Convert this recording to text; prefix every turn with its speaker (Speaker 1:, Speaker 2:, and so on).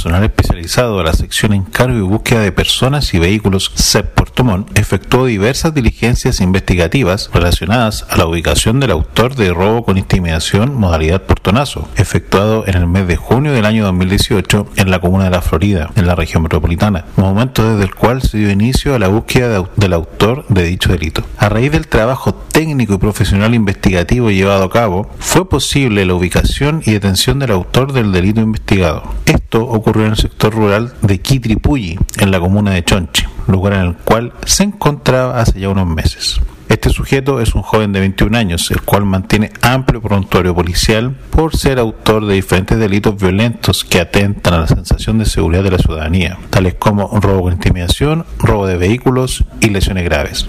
Speaker 1: personal especializado de la sección encargo y búsqueda de personas y vehículos CEP Puerto efectuó diversas diligencias investigativas relacionadas a la ubicación del autor de robo con intimidación modalidad portonazo, efectuado en el mes de junio del año 2018 en la comuna de La Florida, en la región metropolitana, momento desde el cual se dio inicio a la búsqueda del autor de dicho delito. A raíz del trabajo técnico y profesional investigativo llevado a cabo, fue posible la ubicación y detención del autor del delito investigado. Esto ocurrió en el sector rural de Quitripulli, en la comuna de Chonchi, lugar en el cual se encontraba hace ya unos meses. Este sujeto es un joven de 21 años, el cual mantiene amplio prontuario policial por ser autor de diferentes delitos violentos que atentan a la sensación de seguridad de la ciudadanía, tales como robo con intimidación, robo de vehículos y lesiones graves.